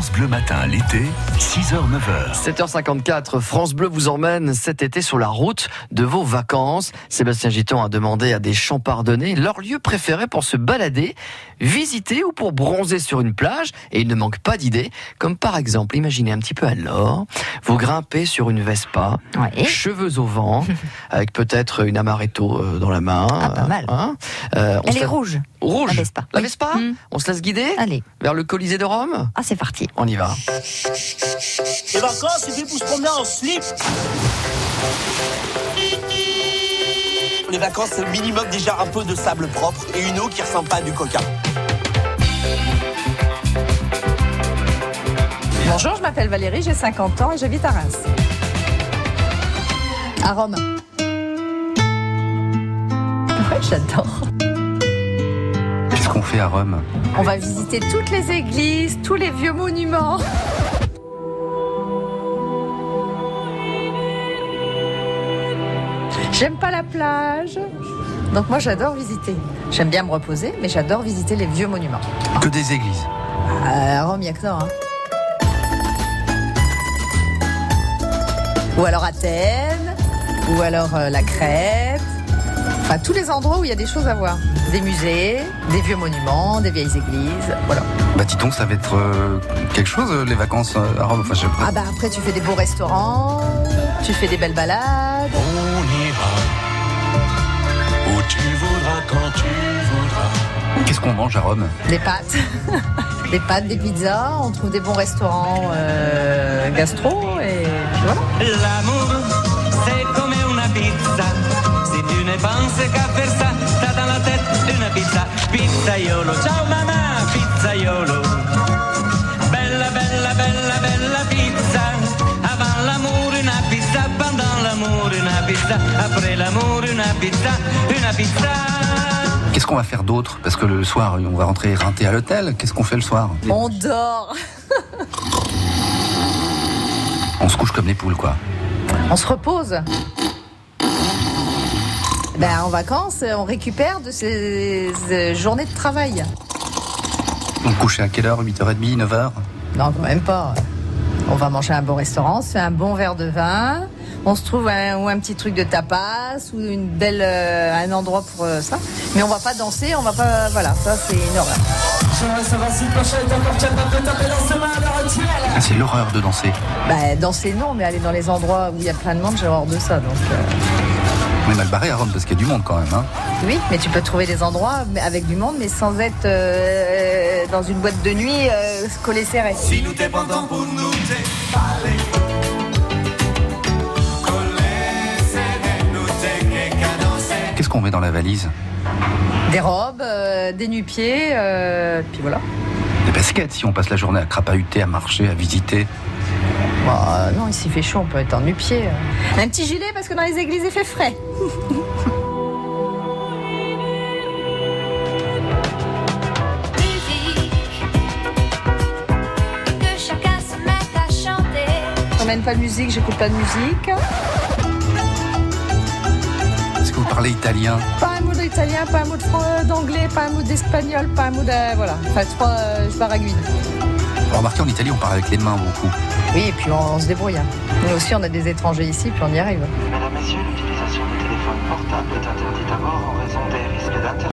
France Bleu Matin, l'été, 6h, 9h. 7h54, France Bleu vous emmène cet été sur la route de vos vacances. Sébastien Giton a demandé à des champardonnais leur lieu préféré pour se balader, visiter ou pour bronzer sur une plage. Et il ne manque pas d'idées, comme par exemple, imaginez un petit peu alors, vous grimpez sur une Vespa, Ouais. cheveux au vent, avec peut-être une amaretto euh, dans la main. Ah, pas mal. Hein. Euh, on Elle est rouge. Rouge. La Vespa. La. Vespa. On se laisse guider Allez. vers le Colisée de Rome Ah, c'est parti. On y va. Les vacances, c'est fait pour se promener en slip. Les vacances, c'est minimum déjà un peu de sable propre et une eau qui ressemble pas à du coca. Bonjour, je m'appelle Valérie, j'ai 50 ans et j'habite à Reims. À Rome. Ouais, j'adore. Qu'on fait à Rome On va visiter toutes les églises, tous les vieux monuments. J'aime pas la plage. Donc moi j'adore visiter. J'aime bien me reposer, mais j'adore visiter les vieux monuments. Que des églises. À Rome, il n'y a que ça. hein. Ou alors Athènes, ou alors euh, la Crète. Enfin, tous les endroits où il y a des choses à voir. Des musées, des vieux monuments, des vieilles églises. Voilà. Bah dis donc, ça va être euh, quelque chose, euh, les vacances euh, à Rome. Enfin, je sais pas. Ah bah après, tu fais des beaux restaurants, tu fais des belles balades. On ira où tu voudras, quand tu voudras. Qu'est-ce qu'on mange à Rome? Des pâtes. des pâtes, des pizzas. On trouve des bons restaurants euh, gastro et puis voilà. L'amour, c'est comme una pizza. Si tu ne penses qu'à faire Pizzaiolo, ciao maman, pizzaiolo. Bella, bella, bella, bella pizza. Avant l'amour, une pizza. Pendant l'amour, une pizza. Après l'amour, une pizza. Une pizza. Qu'est-ce qu'on va faire d'autre? Parce que le soir, on va rentrer éreinté à l'hôtel. Qu'est-ce qu'on fait le soir? On dort. On se couche comme les poules, quoi. On se repose. Ben, en vacances, on récupère de ces, ces journées de travail. On couche à quelle heure? 8h30, 9h Non, quand même pas. On va manger à un bon restaurant, on se fait un bon verre de vin, on se trouve un, ou un petit truc de tapas ou une belle, euh, un endroit pour euh, ça. Mais on va pas danser, on va pas. Voilà, ça c'est une horreur. Ah, C'est l'horreur de danser. Bah, danser non, mais aller dans les endroits où il y a plein de monde, j'ai horreur de ça. Donc, euh, On est mal barré à Rome parce qu'il y a du monde quand même. Hein. oui, mais tu peux trouver des endroits mais avec du monde, mais sans être euh, dans une boîte de nuit euh, collé serré. Si nous dépendons pour nous. Qu'est-ce qu'on met dans la valise? Des robes, euh, des nu-pieds, euh, puis voilà. Des baskets si on passe la journée à crapahuter, à marcher, à visiter. Bah, non, ici il fait chaud, on peut être en nu-pied. Un petit gilet parce que dans les églises il fait frais. Que chacun se mette à chanter. J'emmène pas de musique, j'écoute pas de musique. Est-ce que vous parlez italien? Pas un mot d'italien, pas un mot fran- d'anglais, pas un mot d'espagnol, pas un mot de. Voilà. Enfin, trois, euh, je baragouine. Remarquez, en Italie, on parle avec les mains beaucoup. Oui, et puis on, on se débrouille. Hein. Nous aussi, on a des étrangers ici, puis on y arrive. Mesdames, Messieurs, l'utilisation du téléphone portable est interdite à mort en raison des risques d'intérêt.